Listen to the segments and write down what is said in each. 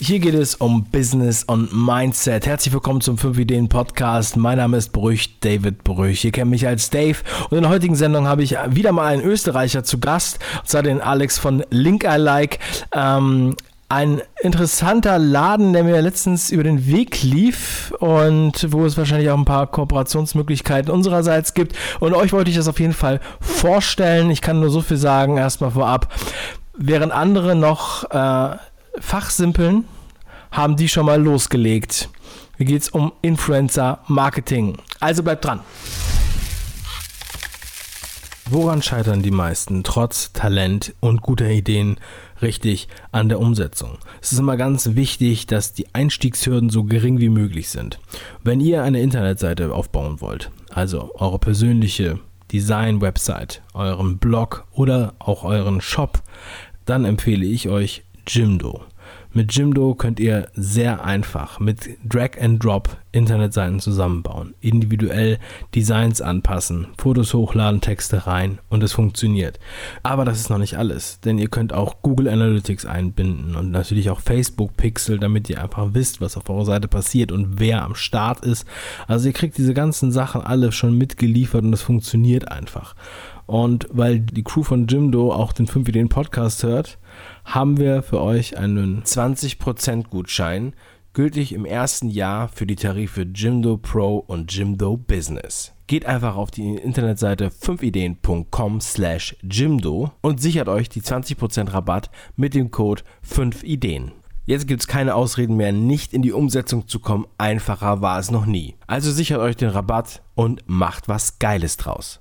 Hier geht es um Business und Mindset. Herzlich willkommen zum 5 Ideen Podcast. Mein Name ist Brüch, David Brüch. Ihr kennt mich als Dave und in der heutigen Sendung habe ich wieder mal einen Österreicher zu Gast, und zwar den Alex von Link I Like. Ähm, ein interessanter Laden, der mir letztens über den Weg lief und wo es wahrscheinlich auch ein paar Kooperationsmöglichkeiten unsererseits gibt. Und euch wollte ich das auf jeden Fall vorstellen. Ich kann nur so viel sagen, erstmal vorab. Während andere noch äh, Fachsimpeln haben die schon mal losgelegt. Hier geht es um Influencer Marketing. Also bleibt dran. Woran scheitern die meisten trotz Talent und guter Ideen richtig an der Umsetzung? Es ist immer ganz wichtig, dass die Einstiegshürden so gering wie möglich sind. Wenn ihr eine Internetseite aufbauen wollt, also eure persönliche Design-Website, euren Blog oder auch euren Shop, dann empfehle ich euch Jimdo. Mit Jimdo könnt ihr sehr einfach mit Drag and Drop Internetseiten zusammenbauen, individuell Designs anpassen, Fotos hochladen, Texte rein und es funktioniert. Aber das ist noch nicht alles, denn ihr könnt auch Google Analytics einbinden und natürlich auch Facebook Pixel, damit ihr einfach wisst, was auf eurer Seite passiert und wer am Start ist. Also ihr kriegt diese ganzen Sachen alle schon mitgeliefert und es funktioniert einfach. Und weil die Crew von Jimdo auch den 5 Ideen Podcast hört, haben wir für euch einen 20% Gutschein, gültig im ersten Jahr für die Tarife Jimdo Pro und Jimdo Business. Geht einfach auf die Internetseite 5ideen.com slash Jimdo und sichert euch die 20% Rabatt mit dem Code 5ideen. Jetzt gibt es keine Ausreden mehr, nicht in die Umsetzung zu kommen. Einfacher war es noch nie. Also sichert euch den Rabatt und macht was Geiles draus.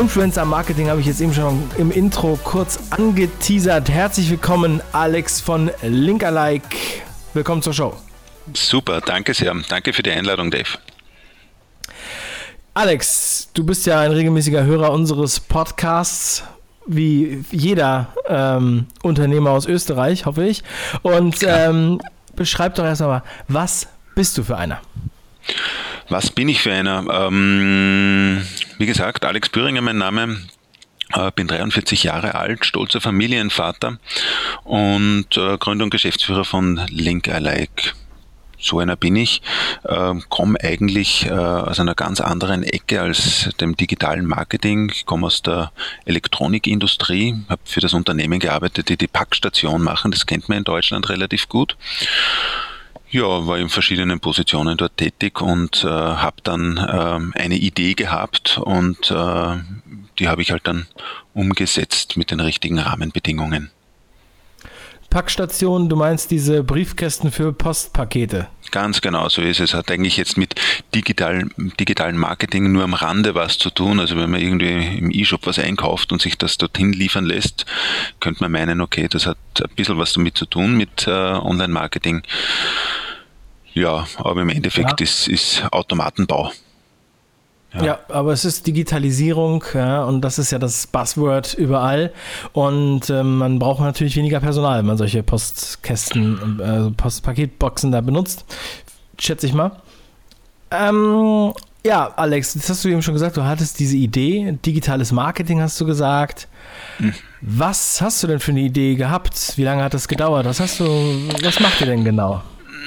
Influencer Marketing habe ich jetzt eben schon im Intro kurz angeteasert. Herzlich willkommen, Alex von Linkalike. Willkommen zur Show. Super, danke sehr. Danke für die Einladung, Dave. Alex, du bist ja ein regelmäßiger Hörer unseres Podcasts, wie jeder ähm, Unternehmer aus Österreich, hoffe ich. Und ähm, beschreib doch erst mal, was bist du für einer? Was bin ich für einer? Ähm, wie gesagt, Alex Büringer mein Name. Äh, bin 43 Jahre alt, stolzer Familienvater und äh, Gründer und Geschäftsführer von Link I Like. So einer bin ich, äh, komme eigentlich äh, aus einer ganz anderen Ecke als dem digitalen Marketing. Ich komme aus der Elektronikindustrie, habe für das Unternehmen gearbeitet, die die Packstation machen. Das kennt man in Deutschland relativ gut. Ja, war in verschiedenen Positionen dort tätig und äh, habe dann äh, eine Idee gehabt und äh, die habe ich halt dann umgesetzt mit den richtigen Rahmenbedingungen. Packstation, du meinst diese Briefkästen für Postpakete? Ganz genau, so ist es. Hat eigentlich jetzt mit digital, digitalen Marketing nur am Rande was zu tun. Also wenn man irgendwie im E-Shop was einkauft und sich das dorthin liefern lässt, könnte man meinen, okay, das hat ein bisschen was damit zu tun mit äh, Online-Marketing. Ja, aber im Endeffekt ja. ist, ist Automatenbau. Ja. ja. aber es ist Digitalisierung ja, und das ist ja das Buzzword überall. Und ähm, man braucht natürlich weniger Personal, wenn man solche Postkästen, äh, Postpaketboxen da benutzt. Schätze ich mal. Ähm, ja, Alex, das hast du eben schon gesagt, du hattest diese Idee, digitales Marketing hast du gesagt. Hm. Was hast du denn für eine Idee gehabt? Wie lange hat das gedauert? Was hast du, was macht ihr denn genau?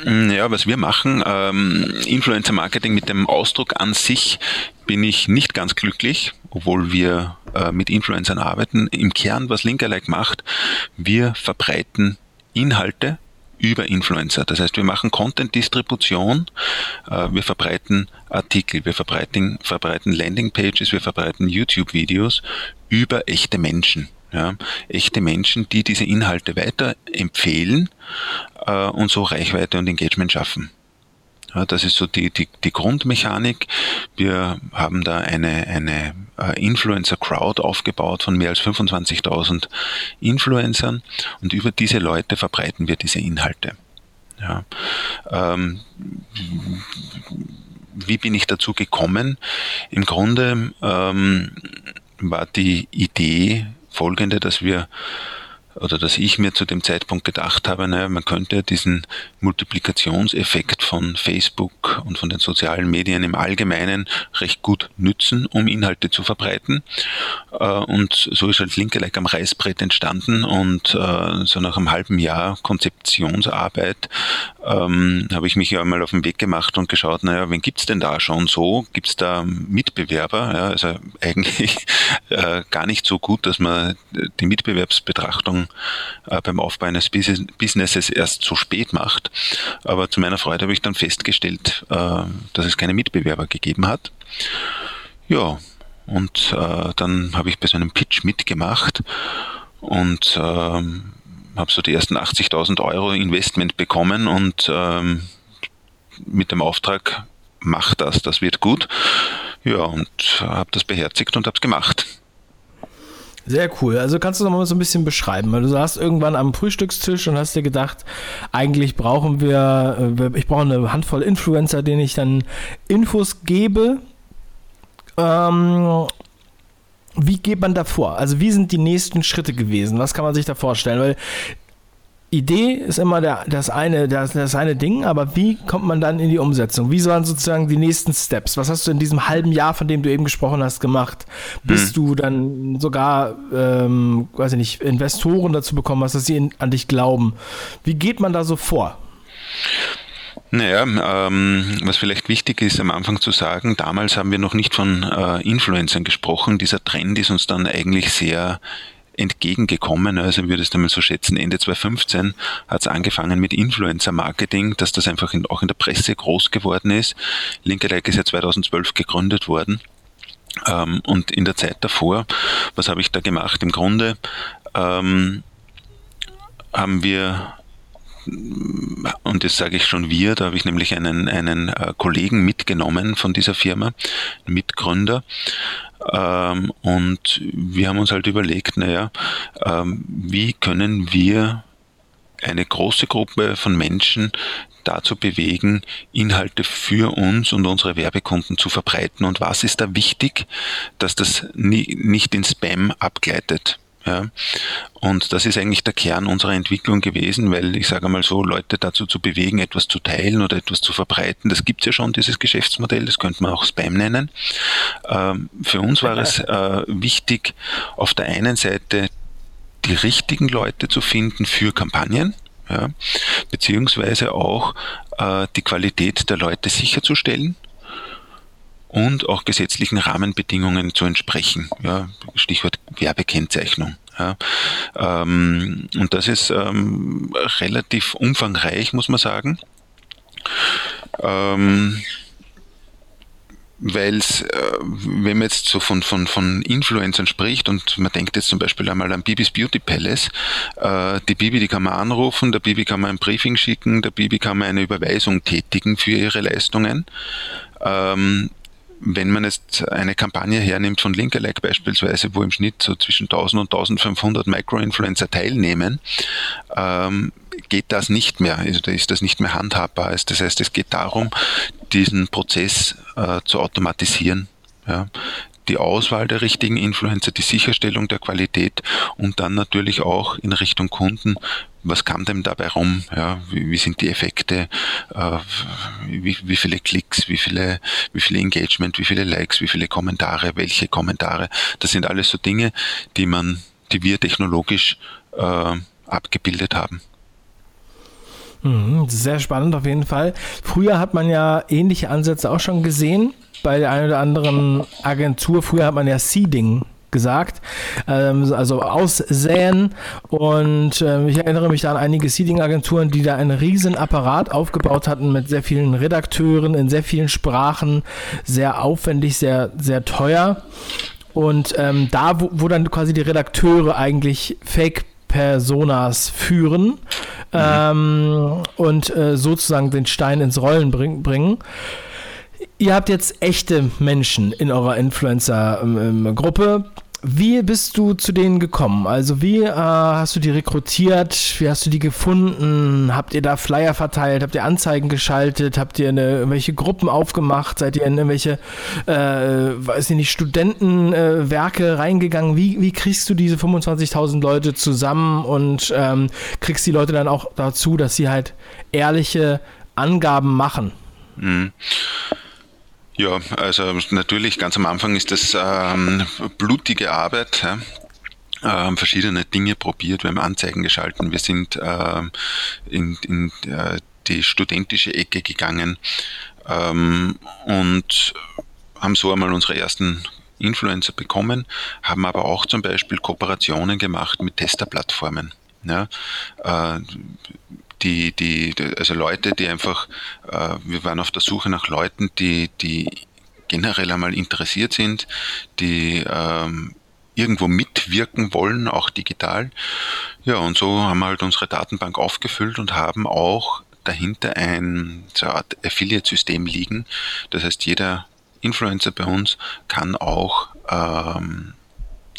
Mm, ja, was wir machen, ähm, Influencer Marketing mit dem Ausdruck an sich bin ich nicht ganz glücklich, obwohl wir äh, mit Influencern arbeiten. Im Kern, was Linkerlike macht, wir verbreiten Inhalte über Influencer. Das heißt, wir machen Content-Distribution, äh, wir verbreiten Artikel, wir verbreiten, verbreiten Landing-Pages, wir verbreiten YouTube-Videos über echte Menschen. Ja, echte Menschen, die diese Inhalte weiterempfehlen äh, und so Reichweite und Engagement schaffen. Ja, das ist so die, die, die Grundmechanik. Wir haben da eine, eine äh, Influencer-Crowd aufgebaut von mehr als 25.000 Influencern und über diese Leute verbreiten wir diese Inhalte. Ja, ähm, wie bin ich dazu gekommen? Im Grunde ähm, war die Idee folgende, dass wir oder dass ich mir zu dem Zeitpunkt gedacht habe, naja, man könnte diesen Multiplikationseffekt von Facebook und von den sozialen Medien im Allgemeinen recht gut nützen, um Inhalte zu verbreiten. Äh, und so ist halt Linke Like am Reißbrett entstanden und äh, so nach einem halben Jahr Konzeptionsarbeit ähm, habe ich mich ja mal auf den Weg gemacht und geschaut, naja, wen gibt's denn da schon so? Gibt's da Mitbewerber? Ja, also eigentlich äh, gar nicht so gut, dass man die Mitbewerbsbetrachtung äh, beim Aufbau eines Businesses erst so spät macht. Aber zu meiner Freude habe ich dann festgestellt, äh, dass es keine Mitbewerber gegeben hat. Ja, und äh, dann habe ich bei so einem Pitch mitgemacht und ähm, habe so die ersten 80.000 Euro Investment bekommen und ähm, mit dem Auftrag, mach das, das wird gut. Ja, und habe das beherzigt und habe es gemacht. Sehr cool. Also kannst du noch mal so ein bisschen beschreiben, du saßt irgendwann am Frühstückstisch und hast dir gedacht, eigentlich brauchen wir, äh, ich brauche eine Handvoll Influencer, denen ich dann Infos gebe. Ähm, wie geht man da vor? Also wie sind die nächsten Schritte gewesen? Was kann man sich da vorstellen? Weil Idee ist immer der, das, eine, das, das eine Ding, aber wie kommt man dann in die Umsetzung? Wie sollen sozusagen die nächsten Steps? Was hast du in diesem halben Jahr, von dem du eben gesprochen hast, gemacht, bis hm. du dann sogar, ähm, weiß ich nicht, Investoren dazu bekommen hast, dass sie an dich glauben? Wie geht man da so vor? Naja, ähm, was vielleicht wichtig ist am Anfang zu sagen, damals haben wir noch nicht von äh, Influencern gesprochen. Dieser Trend ist uns dann eigentlich sehr entgegengekommen. Also ich würde es damit so schätzen, Ende 2015 hat es angefangen mit Influencer-Marketing, dass das einfach in, auch in der Presse groß geworden ist. Linke Like ist ja 2012 gegründet worden. Ähm, und in der Zeit davor, was habe ich da gemacht? Im Grunde ähm, haben wir und das sage ich schon wir, da habe ich nämlich einen, einen äh, Kollegen mitgenommen von dieser Firma, Mitgründer, ähm, und wir haben uns halt überlegt, naja, ähm, wie können wir eine große Gruppe von Menschen dazu bewegen, Inhalte für uns und unsere Werbekunden zu verbreiten und was ist da wichtig, dass das nie, nicht in Spam abgleitet. Ja. Und das ist eigentlich der Kern unserer Entwicklung gewesen, weil ich sage mal so, Leute dazu zu bewegen, etwas zu teilen oder etwas zu verbreiten, das gibt es ja schon, dieses Geschäftsmodell, das könnte man auch Spam nennen. Ähm, für uns war es äh, wichtig, auf der einen Seite die richtigen Leute zu finden für Kampagnen, ja, beziehungsweise auch äh, die Qualität der Leute sicherzustellen und auch gesetzlichen Rahmenbedingungen zu entsprechen. Ja, Stichwort Werbekennzeichnung. Ja, ähm, und das ist ähm, relativ umfangreich, muss man sagen. Ähm, weil es, äh, wenn man jetzt so von, von, von Influencern spricht und man denkt jetzt zum Beispiel einmal an Bibis Beauty Palace, äh, die Bibi, die kann man anrufen, der Bibi kann man ein Briefing schicken, der Bibi kann man eine Überweisung tätigen für ihre Leistungen. Ähm, wenn man jetzt eine Kampagne hernimmt von Linkerlike beispielsweise, wo im Schnitt so zwischen 1000 und 1500 Micro-Influencer teilnehmen, ähm, geht das nicht mehr, also da ist das nicht mehr handhabbar. Also das heißt, es geht darum, diesen Prozess äh, zu automatisieren. Ja die Auswahl der richtigen Influencer, die Sicherstellung der Qualität und dann natürlich auch in Richtung Kunden, was kam denn dabei rum? Ja, wie, wie sind die Effekte? Äh, wie, wie, viele Klicks, wie viele, wie viele Engagement, wie viele Likes, wie viele Kommentare, welche Kommentare? Das sind alles so Dinge, die man, die wir technologisch äh, abgebildet haben. Mhm, sehr spannend auf jeden Fall. Früher hat man ja ähnliche Ansätze auch schon gesehen bei der einen oder anderen Agentur. Früher hat man ja Seeding gesagt, ähm, also aussäen. Und äh, ich erinnere mich da an einige Seeding-Agenturen, die da einen riesen Apparat aufgebaut hatten mit sehr vielen Redakteuren in sehr vielen Sprachen, sehr aufwendig, sehr, sehr teuer. Und ähm, da, wo, wo dann quasi die Redakteure eigentlich Fake Personas führen mhm. ähm, und äh, sozusagen den Stein ins Rollen bring, bringen. Ihr habt jetzt echte Menschen in eurer Influencer-Gruppe. Wie bist du zu denen gekommen? Also wie äh, hast du die rekrutiert? Wie hast du die gefunden? Habt ihr da Flyer verteilt? Habt ihr Anzeigen geschaltet? Habt ihr eine, irgendwelche Gruppen aufgemacht? Seid ihr in irgendwelche, äh, weiß ich nicht, Studentenwerke äh, reingegangen? Wie, wie kriegst du diese 25.000 Leute zusammen und ähm, kriegst die Leute dann auch dazu, dass sie halt ehrliche Angaben machen? Mhm. Ja, also natürlich ganz am Anfang ist das ähm, blutige Arbeit. Ja. Ähm, verschiedene Dinge probiert, wir haben Anzeigen geschalten, wir sind ähm, in, in äh, die studentische Ecke gegangen ähm, und haben so einmal unsere ersten Influencer bekommen, haben aber auch zum Beispiel Kooperationen gemacht mit Testerplattformen. Ja, äh, die, die, also Leute, die einfach, äh, wir waren auf der Suche nach Leuten, die, die generell einmal interessiert sind, die ähm, irgendwo mitwirken wollen, auch digital. Ja, und so haben wir halt unsere Datenbank aufgefüllt und haben auch dahinter ein so eine Art Affiliate-System liegen. Das heißt, jeder Influencer bei uns kann auch ähm,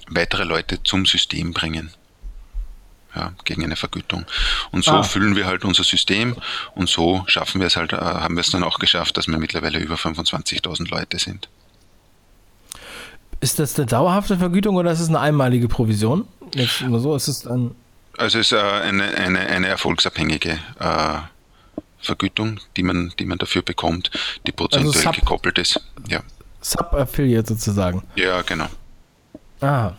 weitere Leute zum System bringen ja, gegen eine Vergütung. Und so ah. füllen wir halt unser System und so schaffen wir es halt, äh, haben wir es dann auch geschafft, dass wir mittlerweile über 25.000 Leute sind. Ist das eine dauerhafte Vergütung oder ist es eine einmalige Provision? Jetzt immer so, ist es ein also es ist äh, eine, eine, eine erfolgsabhängige äh, Vergütung, die man, die man dafür bekommt, die prozentuell also gekoppelt ist. Ja. Sub-Affiliate sozusagen. Ja, genau. Ah.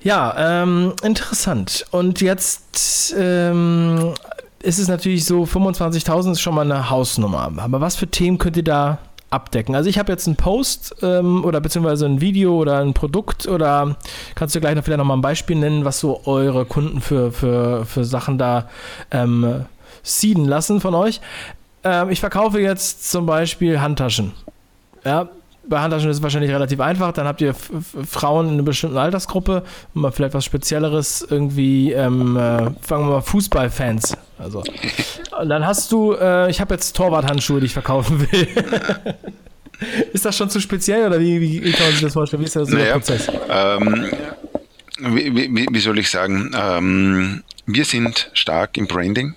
Ja, ähm, interessant. Und jetzt ähm, ist es natürlich so, 25.000 ist schon mal eine Hausnummer. Aber was für Themen könnt ihr da abdecken? Also ich habe jetzt einen Post ähm, oder beziehungsweise ein Video oder ein Produkt oder kannst du gleich noch vielleicht nochmal ein Beispiel nennen, was so eure Kunden für, für, für Sachen da ähm, seeden lassen von euch. Ähm, ich verkaufe jetzt zum Beispiel Handtaschen. Ja, bei Handtaschen ist es wahrscheinlich relativ einfach. Dann habt ihr Frauen in einer bestimmten Altersgruppe und mal vielleicht was Spezielleres, irgendwie, ähm, äh, fangen wir mal Fußballfans. Also. Und dann hast du, äh, ich habe jetzt Torwarthandschuhe, die ich verkaufen will. ist das schon zu speziell oder wie, wie, wie, kann man sich das vorstellen? Wie ist das naja, der Prozess? Ähm, wie, wie, wie, soll ich sagen? Ähm, wir sind stark im Branding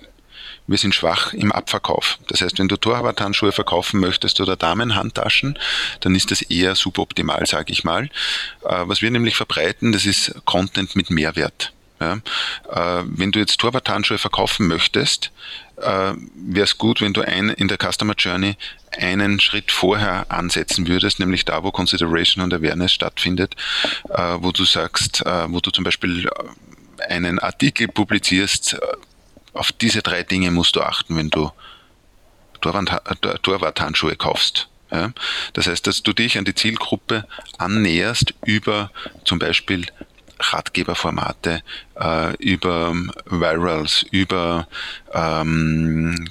wir sind schwach im Abverkauf. Das heißt, wenn du Torwarthandschuhe verkaufen möchtest oder Damenhandtaschen, dann ist das eher suboptimal, sage ich mal. Äh, was wir nämlich verbreiten, das ist Content mit Mehrwert. Äh, wenn du jetzt Torwarthandschuhe verkaufen möchtest, äh, wäre es gut, wenn du in der Customer Journey einen Schritt vorher ansetzen würdest, nämlich da, wo Consideration und Awareness stattfindet, wo du sagst, wo du zum Beispiel einen Artikel publizierst, auf diese drei Dinge musst du achten, wenn du Torwarthandschuhe kaufst. Ja? Das heißt, dass du dich an die Zielgruppe annäherst über zum Beispiel Ratgeberformate, äh, über Virals, über ähm,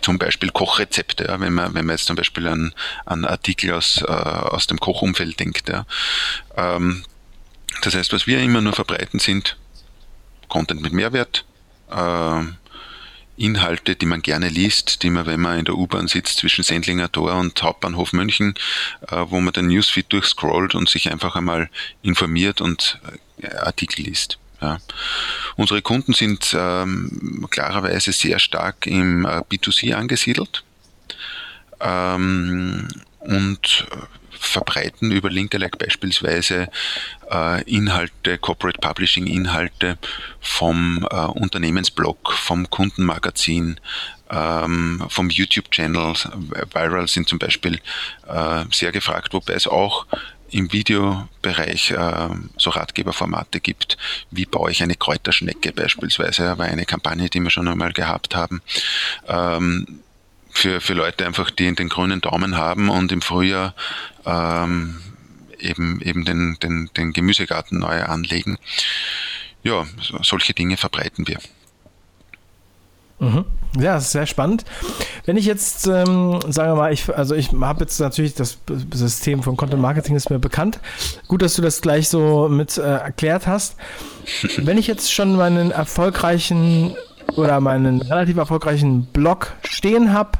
zum Beispiel Kochrezepte, ja, wenn, man, wenn man jetzt zum Beispiel an, an Artikel aus, äh, aus dem Kochumfeld denkt. Ja. Ähm, das heißt, was wir immer nur verbreiten, sind Content mit Mehrwert, äh, Inhalte, die man gerne liest, die man, wenn man in der U-Bahn sitzt zwischen Sendlinger Tor und Hauptbahnhof München, äh, wo man den Newsfeed durchscrollt und sich einfach einmal informiert und äh, Artikel liest. Ja. Unsere Kunden sind ähm, klarerweise sehr stark im äh, B2C angesiedelt ähm, und äh, verbreiten über Linkelike beispielsweise äh, Inhalte, Corporate Publishing Inhalte vom äh, Unternehmensblog, vom Kundenmagazin, ähm, vom YouTube-Channel. Viral sind zum Beispiel äh, sehr gefragt, wobei es auch im Videobereich äh, so Ratgeberformate gibt. Wie baue ich eine Kräuterschnecke beispielsweise, war eine Kampagne, die wir schon einmal gehabt haben. Ähm, für, für Leute einfach, die den grünen Daumen haben und im Frühjahr ähm, eben, eben den, den, den Gemüsegarten neu anlegen. Ja, so, solche Dinge verbreiten wir. Mhm. Ja, das ist sehr spannend. Wenn ich jetzt, ähm, sagen wir mal, ich, also ich habe jetzt natürlich das System von Content Marketing ist mir bekannt. Gut, dass du das gleich so mit äh, erklärt hast. Wenn ich jetzt schon meinen erfolgreichen oder meinen relativ erfolgreichen Blog stehen habe,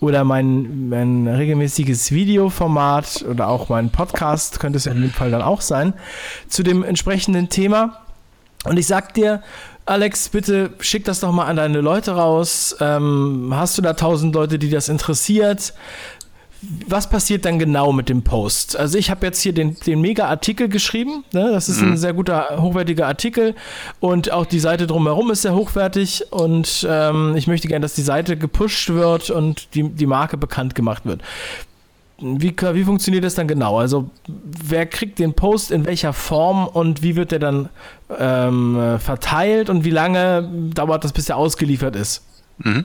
oder mein, mein regelmäßiges Videoformat oder auch mein Podcast, könnte es ja in dem Fall dann auch sein, zu dem entsprechenden Thema. Und ich sag dir, Alex, bitte schick das doch mal an deine Leute raus. Ähm, hast du da tausend Leute, die das interessiert? Was passiert dann genau mit dem Post? Also ich habe jetzt hier den, den Mega-Artikel geschrieben. Ne? Das ist mhm. ein sehr guter, hochwertiger Artikel. Und auch die Seite drumherum ist sehr hochwertig. Und ähm, ich möchte gerne, dass die Seite gepusht wird und die, die Marke bekannt gemacht wird. Wie, wie funktioniert das dann genau? Also wer kriegt den Post in welcher Form und wie wird der dann ähm, verteilt und wie lange dauert das, bis er ausgeliefert ist? Mhm.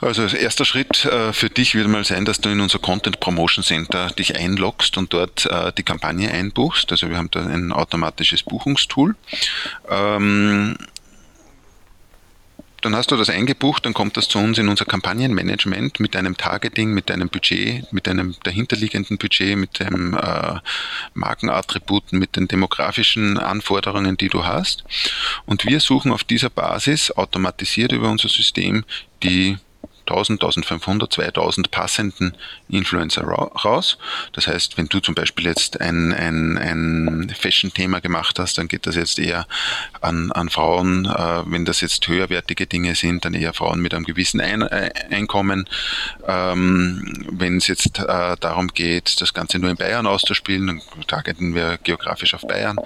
Also als erster Schritt äh, für dich wird mal sein, dass du in unser Content Promotion Center dich einloggst und dort äh, die Kampagne einbuchst. Also wir haben da ein automatisches Buchungstool. Ähm, dann hast du das eingebucht, dann kommt das zu uns in unser Kampagnenmanagement mit deinem Targeting, mit deinem Budget, mit deinem dahinterliegenden Budget, mit den äh, Markenattributen, mit den demografischen Anforderungen, die du hast. Und wir suchen auf dieser Basis automatisiert über unser System die 1000, 1500, 2000 passenden Influencer raus. Das heißt, wenn du zum Beispiel jetzt ein, ein, ein Fashion-Thema gemacht hast, dann geht das jetzt eher an, an Frauen. Äh, wenn das jetzt höherwertige Dinge sind, dann eher Frauen mit einem gewissen ein äh, Einkommen. Ähm, wenn es jetzt äh, darum geht, das Ganze nur in Bayern auszuspielen, dann targeten wir geografisch auf Bayern.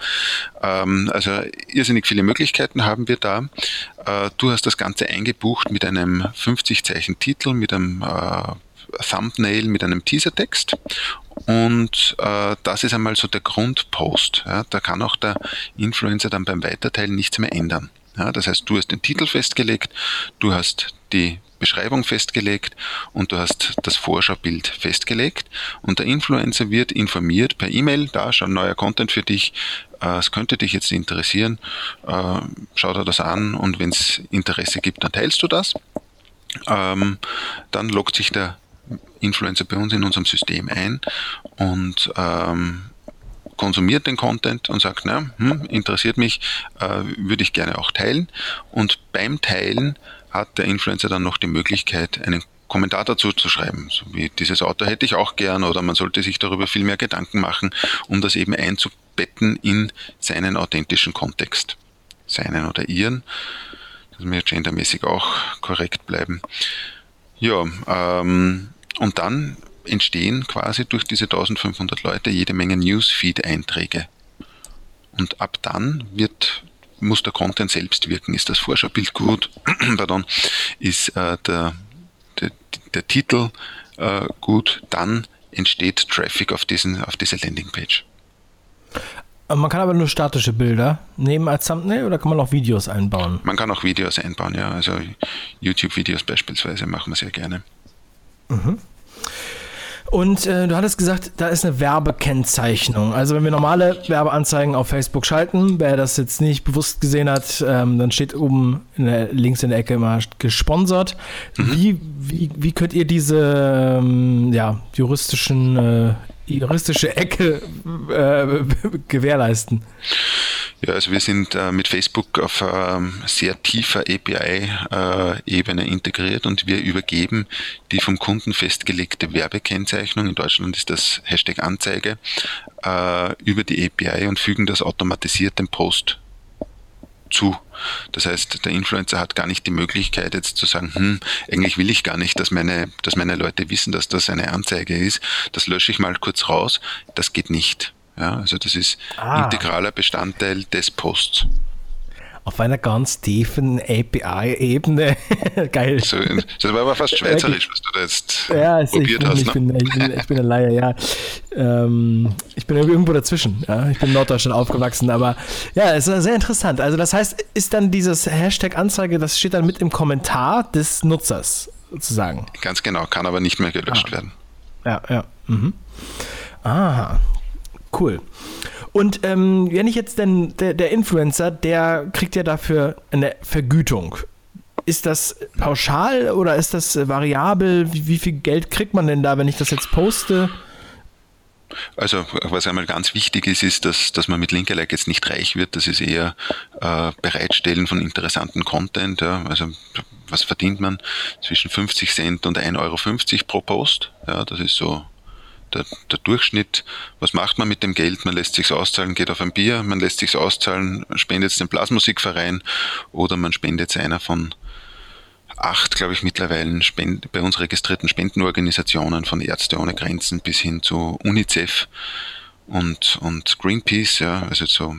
Ähm, also irrsinnig viele Möglichkeiten haben wir da. Äh, du hast das Ganze eingebucht mit einem 50 Zeichen Titel, mit einem äh, Thumbnail, mit einem Teasertext. Und äh, das ist einmal so der Grundpost. Ja. Da kann auch der Influencer dann beim Weiterteilen nichts mehr ändern. Ja, das heißt, du hast den Titel festgelegt, du hast die Beschreibung festgelegt und du hast das Vorschaubild festgelegt und der Influencer wird informiert per E-Mail, da schon neuer Content für dich, äh, es könnte dich jetzt interessieren, äh, schau dir das an und wenn es Interesse gibt, dann teilst du das. Ähm, dann loggt sich der Influencer bei uns in unserem System ein und ähm, konsumiert den Content und sagt, na, hm, interessiert mich, äh, würde ich gerne auch teilen. Und beim Teilen hat der Influencer dann noch die Möglichkeit, einen Kommentar dazu zu schreiben, so wie dieses Auto hätte ich auch gern oder man sollte sich darüber viel mehr Gedanken machen, um das eben einzubetten in seinen authentischen Kontext, seinen oder ihren. Das muss gendermäßig auch korrekt bleiben. Ja, ähm, und dann entstehen quasi durch diese 1500 Leute jede Menge Newsfeed-Einträge. Und ab dann wird muss der Content selbst wirken. Ist das Vorschaubild gut? Pardon. Ist äh, der, der, der, Titel äh, gut? Dann entsteht Traffic auf, diesen, auf diese Landingpage. Man kann aber nur statische Bilder nehmen als Thumbnail oder kann man auch Videos einbauen? Man kann auch Videos einbauen, ja. Also YouTube-Videos beispielsweise machen wir sehr gerne. Mhm. Und äh, du hattest gesagt, da ist eine Werbekennzeichnung. Also wenn wir normale Werbeanzeigen auf Facebook schalten, wer das jetzt nicht bewusst gesehen hat, ähm, dann steht oben in der, links in der Ecke immer gesponsert. Mhm. Wie, wie, wie könnt ihr diese ähm, ja, juristischen äh, juristische Ecke äh, gewährleisten? Ja, also wir sind äh, mit Facebook auf ähm, sehr tiefer API-Ebene äh, integriert und wir übergeben die vom Kunden festgelegte Werbekennzeichnung, in Deutschland ist das Hashtag Anzeige, äh, über die API und fügen das automatisiert dem Post zu. Das heißt, der Influencer hat gar nicht die Möglichkeit jetzt zu sagen, hm, eigentlich will ich gar nicht, dass meine, dass meine Leute wissen, dass das eine Anzeige ist. Das lösche ich mal kurz raus. Das geht nicht. Ja, also das ist ah. integraler Bestandteil des Posts. Auf einer ganz tiefen API-Ebene. Geil. So, das war aber fast schweizerisch, was du da jetzt ja, also probiert ich, hast. Ich, ne? bin, ich, bin, ich bin ein Laie, ja. Ähm, ich bin irgendwo dazwischen. Ja. Ich bin in Norddeutschland aufgewachsen, aber ja, es ist sehr interessant. Also das heißt, ist dann dieses Hashtag-Anzeige, das steht dann mit im Kommentar des Nutzers sozusagen. Ganz genau, kann aber nicht mehr gelöscht ah. werden. Ja, ja. Mhm. Aha, Cool. Und ähm, wenn ich jetzt denn, der, der Influencer, der kriegt ja dafür eine Vergütung. Ist das pauschal oder ist das variabel? Wie, wie, viel Geld kriegt man denn da, wenn ich das jetzt poste? Also was einmal ganz wichtig ist, ist, dass, dass man mit Linkerlike jetzt nicht reich wird. Das ist eher äh, Bereitstellen von interessanten Content. Ja. Also was verdient man? Zwischen 50 Cent und 1,50 Euro pro Post. Ja, das ist so der, der Durchschnitt. Was macht man mit dem Geld? Man lässt sich's auszahlen, geht auf ein Bier, man lässt sich's auszahlen, spendet es dem Blasmusikverein oder man spendet es einer von acht, glaube ich, mittlerweile Spend bei uns registrierten Spendenorganisationen von Ärzte ohne Grenzen bis hin zu UNICEF und, und Greenpeace, ja, also so äh,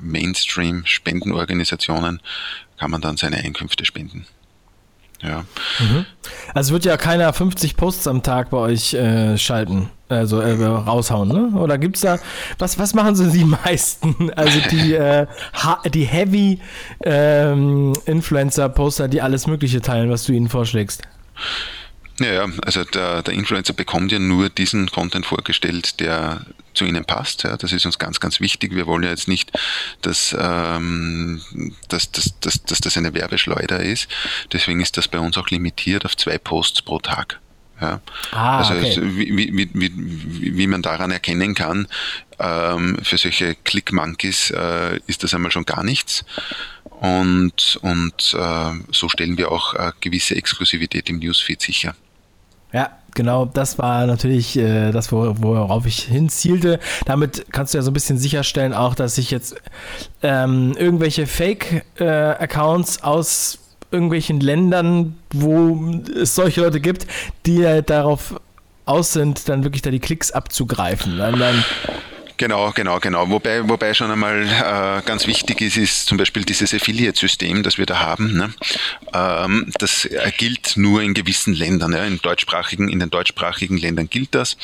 Mainstream-Spendenorganisationen, kann man dann seine Einkünfte spenden. Ja. Mhm. Also wird ja keiner 50 Posts am Tag bei euch äh, schalten, also äh, raushauen, ne? Oder gibt's da, was, was machen so die meisten? Also die, äh, die Heavy ähm, Influencer-Poster, die alles Mögliche teilen, was du ihnen vorschlägst. Ja, ja, also der, der Influencer bekommt ja nur diesen Content vorgestellt, der zu ihnen passt. Ja, das ist uns ganz, ganz wichtig. Wir wollen ja jetzt nicht, dass, ähm, dass, dass, dass, dass das eine Werbeschleuder ist. Deswegen ist das bei uns auch limitiert auf zwei Posts pro Tag. Ja. Ah, also okay. wie, wie, wie, wie man daran erkennen kann, ähm, für solche Click-Monkeys äh, ist das einmal schon gar nichts. Und, und äh, so stellen wir auch äh, gewisse Exklusivität im Newsfeed sicher. Ja, genau, das war natürlich äh, das, worauf ich hinzielte. Damit kannst du ja so ein bisschen sicherstellen, auch, dass sich jetzt ähm, irgendwelche Fake-Accounts äh, aus irgendwelchen Ländern, wo es solche Leute gibt, die halt darauf aus sind, dann wirklich da die Klicks abzugreifen. Dann, dann Genau, genau, genau. Wobei, wobei schon einmal äh, ganz wichtig ist, ist zum Beispiel dieses Affiliate-System, das wir da haben. Ne? Ähm, das gilt nur in gewissen Ländern. Ja? In, deutschsprachigen, in den deutschsprachigen Ländern gilt das.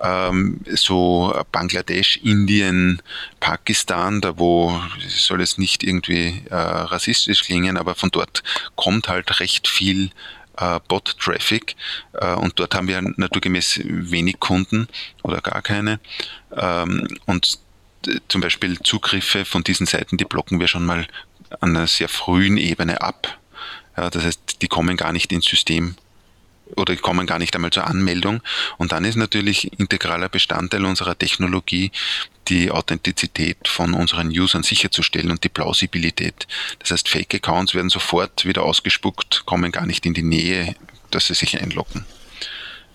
Ähm, so Bangladesch, Indien, Pakistan, da wo soll es nicht irgendwie äh, rassistisch klingen, aber von dort kommt halt recht viel äh, Bot-Traffic äh, und dort haben wir naturgemäß wenig Kunden oder gar keine. Ähm, und zum Beispiel Zugriffe von diesen Seiten, die blocken wir schon mal an einer sehr frühen Ebene ab. Ja, das heißt, die kommen gar nicht ins System oder kommen gar nicht einmal zur Anmeldung. Und dann ist natürlich integraler Bestandteil unserer Technologie, die Authentizität von unseren Usern sicherzustellen und die Plausibilität. Das heißt, Fake-Accounts werden sofort wieder ausgespuckt, kommen gar nicht in die Nähe, dass sie sich einloggen.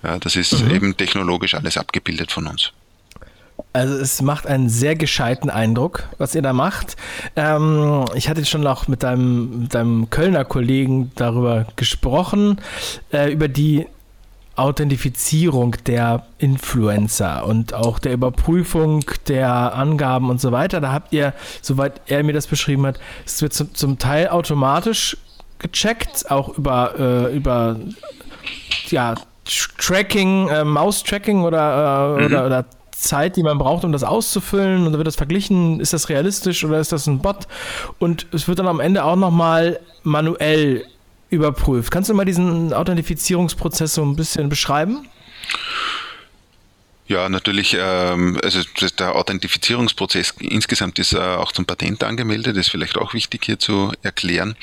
Das ist mhm. eben technologisch alles abgebildet von uns. Also es macht einen sehr gescheiten Eindruck, was ihr da macht. Ähm, ich hatte schon noch mit deinem, mit deinem Kölner Kollegen darüber gesprochen, äh, über die Authentifizierung der Influencer und auch der Überprüfung der Angaben und so weiter. Da habt ihr, soweit er mir das beschrieben hat, es wird zum, zum Teil automatisch gecheckt, auch über, äh, über ja, Tracking, äh, Mouse-Tracking oder, äh, mhm. oder, oder Zeit, die man braucht, um das auszufüllen. Und dann wird das verglichen, ist das realistisch oder ist das ein Bot? Und es wird dann am Ende auch nochmal manuell überprüft. Kannst du mal diesen Authentifizierungsprozess so ein bisschen beschreiben? Ja, natürlich, ähm, also der Authentifizierungsprozess insgesamt ist äh, auch zum Patent angemeldet, ist vielleicht auch wichtig hier zu erklären.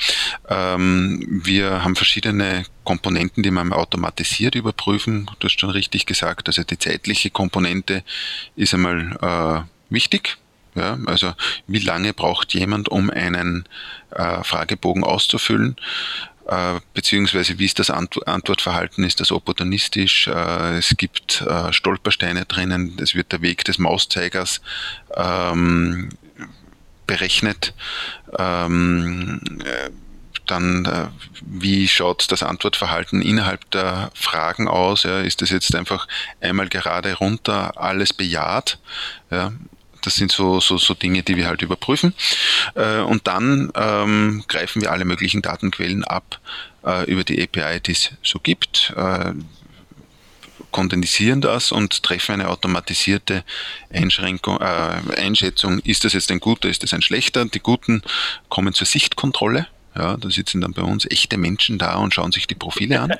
Ähm, wir haben verschiedene Komponenten, die man automatisiert überprüfen. Du hast schon richtig gesagt, also die zeitliche Komponente ist einmal äh, wichtig. Ja, also wie lange braucht jemand, um einen äh, Fragebogen auszufüllen? Äh, beziehungsweise wie ist das Antwortverhalten, ist das opportunistisch, äh, es gibt äh, Stolpersteine drinnen, es wird der Weg des Mauszeigers ähm, berechnet. Ähm, dann, äh, wie schaut das Antwortverhalten innerhalb der Fragen aus? Ja, ist das jetzt einfach einmal gerade runter alles bejaht? Ja, das sind so, so, so Dinge, die wir halt überprüfen. Äh, und dann ähm, greifen wir alle möglichen Datenquellen ab äh, über die API, die es so gibt, äh, kondensieren das und treffen eine automatisierte Einschränkung, äh, Einschätzung, ist das jetzt ein guter, ist das ein schlechter. Die Guten kommen zur Sichtkontrolle. Ja, da sitzen dann bei uns echte Menschen da und schauen sich die Profile an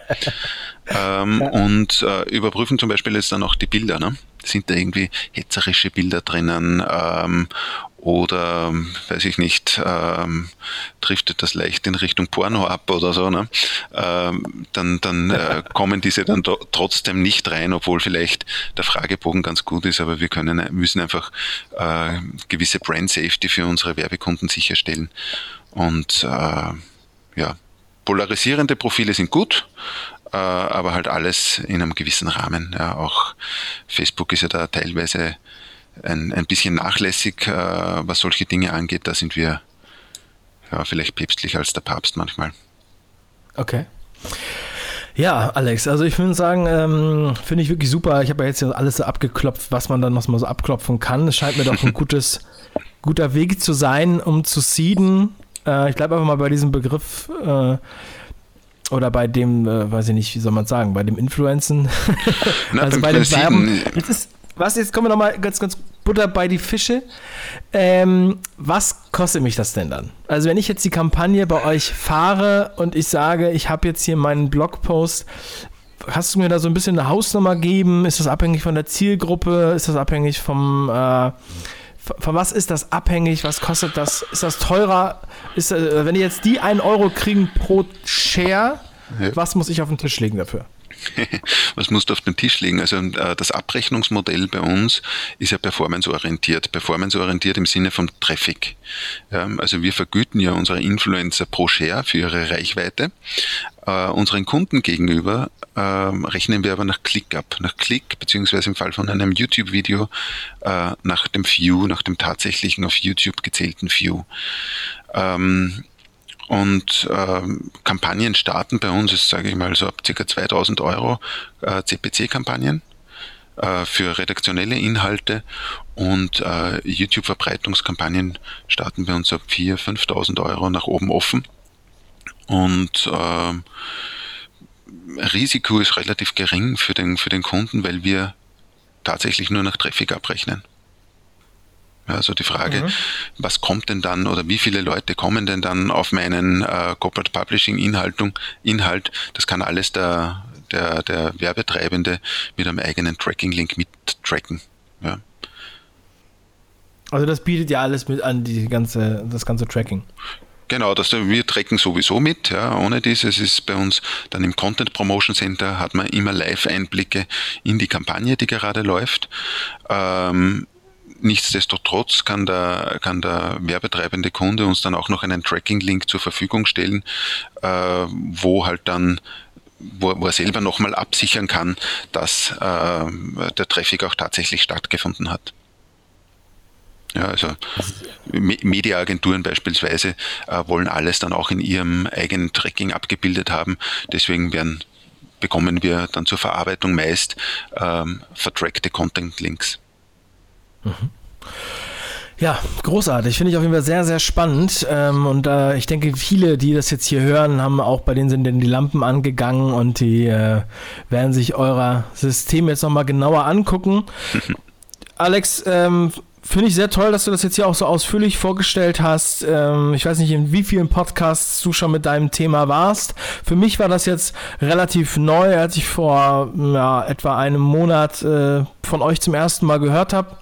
ähm, ja. und äh, überprüfen zum Beispiel jetzt dann auch die Bilder. Ne? Sind da irgendwie hetzerische Bilder drinnen ähm, oder, weiß ich nicht, ähm, driftet das leicht in Richtung Porno ab oder so, ne? ähm, dann, dann äh, kommen diese dann trotzdem nicht rein, obwohl vielleicht der Fragebogen ganz gut ist, aber wir können, müssen einfach äh, gewisse Brand Safety für unsere Werbekunden sicherstellen. Und äh, ja, polarisierende Profile sind gut, äh, aber halt alles in einem gewissen Rahmen. Ja, auch Facebook ist ja da teilweise ein, ein bisschen nachlässig, äh, was solche Dinge angeht. Da sind wir ja, vielleicht päpstlicher als der Papst manchmal. Okay. Ja, Alex, also ich würde sagen, ähm, finde ich wirklich super. Ich habe ja jetzt alles so abgeklopft, was man dann noch mal so abklopfen kann. Es scheint mir doch ein gutes, guter Weg zu sein, um zu seeden. Äh, ich bleibe einfach mal bei diesem Begriff äh, oder bei dem, äh, weiß ich nicht, wie soll man sagen, bei dem Influencen. Na, also bei dem Werben. Jetzt ist, was, jetzt kommen wir nochmal ganz, ganz Butter bei die Fische. Ähm, was kostet mich das denn dann? Also wenn ich jetzt die Kampagne bei euch fahre und ich sage, ich habe jetzt hier meinen Blogpost, hast du mir da so ein bisschen eine Hausnummer geben? Ist das abhängig von der Zielgruppe? Ist das abhängig vom... Äh, von was ist das abhängig? Was kostet das? Ist das teurer? Ist, äh, wenn die jetzt die 1 Euro kriegen pro Share, ja. was muss ich auf den Tisch legen dafür? was musst du auf den Tisch legen? Also äh, das Abrechnungsmodell bei uns ist ja performanceorientiert. Performanceorientiert im Sinne von Traffic. also wir vergüten ja unsere Influencer pro Share für ihre Reichweite. Äh, unseren Kunden gegenüber ähm, rechnen wir aber nach Klick ab. Nach Klick, beziehungsweise im Fall von einem YouTube-Video äh, nach dem View, nach dem tatsächlichen auf YouTube gezählten View. Ähm, und ähm, Kampagnen starten bei uns, ist sage ich mal so ab ca. 2000 Euro äh, CPC-Kampagnen äh, für redaktionelle Inhalte und äh, YouTube-Verbreitungskampagnen starten bei uns ab 4.000, 5.000 Euro nach oben offen. Und äh, Risiko ist relativ gering für den, für den Kunden, weil wir tatsächlich nur nach Traffic abrechnen. Also die Frage, mhm. was kommt denn dann oder wie viele Leute kommen denn dann auf meinen äh, Corporate Publishing Inhaltung, Inhalt, das kann alles der, der, der Werbetreibende mit einem eigenen Tracking-Link mittracken. Ja. Also das bietet ja alles mit an, die ganze, das ganze Tracking. Genau, das, wir tracken sowieso mit. Ja. Ohne dieses ist bei uns dann im Content Promotion Center hat man immer Live-Einblicke in die Kampagne, die gerade läuft. Ähm, Nichtsdestotrotz kann der, kann der werbetreibende Kunde uns dann auch noch einen Tracking-Link zur Verfügung stellen, äh, wo halt dann wo, wo er selber nochmal absichern kann, dass äh, der Traffic auch tatsächlich stattgefunden hat. Ja, also Mediaagenturen beispielsweise äh, wollen alles dann auch in ihrem eigenen Tracking abgebildet haben. Deswegen werden, bekommen wir dann zur Verarbeitung meist ähm, vertrackte Content-Links. Mhm. Ja, großartig. Finde ich auf jeden Fall sehr, sehr spannend. Ähm, und äh, ich denke, viele, die das jetzt hier hören, haben auch bei denen sind denn die Lampen angegangen und die äh, werden sich euer System jetzt nochmal genauer angucken. Alex, ähm, Finde ich sehr toll, dass du das jetzt hier auch so ausführlich vorgestellt hast. Ähm, ich weiß nicht, in wie vielen Podcasts du schon mit deinem Thema warst. Für mich war das jetzt relativ neu, als ich vor ja, etwa einem Monat äh, von euch zum ersten Mal gehört habe.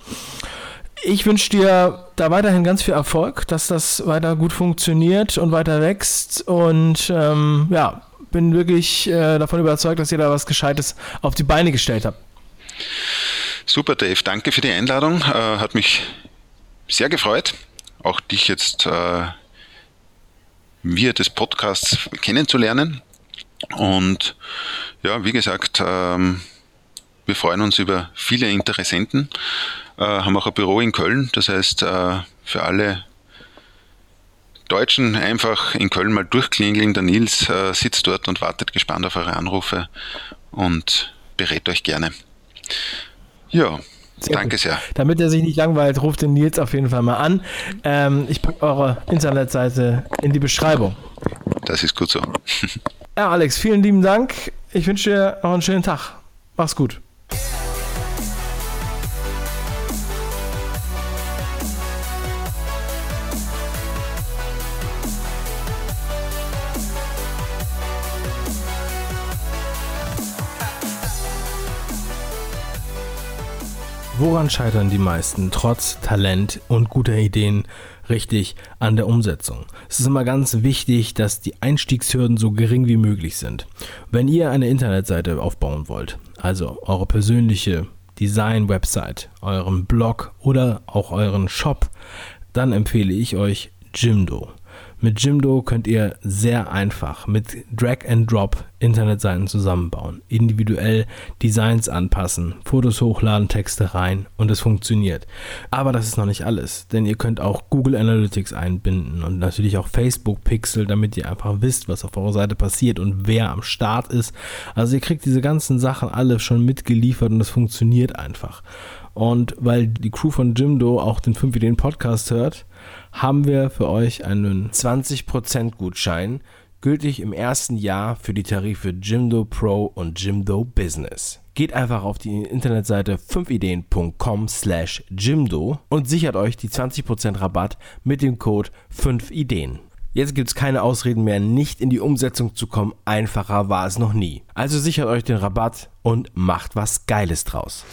Ich wünsche dir da weiterhin ganz viel Erfolg, dass das weiter gut funktioniert und weiter wächst. Und ähm, ja, bin wirklich äh, davon überzeugt, dass ihr da was Gescheites auf die Beine gestellt habt. Super, Dave. Danke für die Einladung. Äh, hat mich sehr gefreut, auch dich jetzt äh, via des Podcasts kennenzulernen. Und ja, wie gesagt, ähm, wir freuen uns über viele Interessenten, äh, haben auch ein Büro in Köln. Das heißt, für alle Deutschen einfach in Köln mal durchklingeln. Der Nils sitzt dort und wartet gespannt auf eure Anrufe und berät euch gerne. Ja, sehr danke gut. sehr. Damit er sich nicht langweilt, ruft den Nils auf jeden Fall mal an. Ähm, ich packe eure Internetseite in die Beschreibung. Das ist gut so. ja, Alex, vielen lieben Dank. Ich wünsche dir noch einen schönen Tag. Mach's gut. Woran scheitern die meisten trotz Talent und guter Ideen richtig an der Umsetzung? Es ist immer ganz wichtig, dass die Einstiegshürden so gering wie möglich sind. Wenn ihr eine Internetseite aufbauen wollt, also eure persönliche Design-Website, euren Blog oder auch euren Shop, dann empfehle ich euch Jimdo. Mit Jimdo könnt ihr sehr einfach mit Drag and Drop Internetseiten zusammenbauen, individuell Designs anpassen, Fotos hochladen, Texte rein und es funktioniert. Aber das ist noch nicht alles, denn ihr könnt auch Google Analytics einbinden und natürlich auch Facebook Pixel, damit ihr einfach wisst, was auf eurer Seite passiert und wer am Start ist. Also ihr kriegt diese ganzen Sachen alle schon mitgeliefert und es funktioniert einfach. Und weil die Crew von Jimdo auch den 5 Ideen Podcast hört, haben wir für euch einen 20% Gutschein, gültig im ersten Jahr für die Tarife Jimdo Pro und Jimdo Business. Geht einfach auf die Internetseite 5ideen.com slash Jimdo und sichert euch die 20% Rabatt mit dem Code 5ideen. Jetzt gibt es keine Ausreden mehr, nicht in die Umsetzung zu kommen. Einfacher war es noch nie. Also sichert euch den Rabatt und macht was Geiles draus.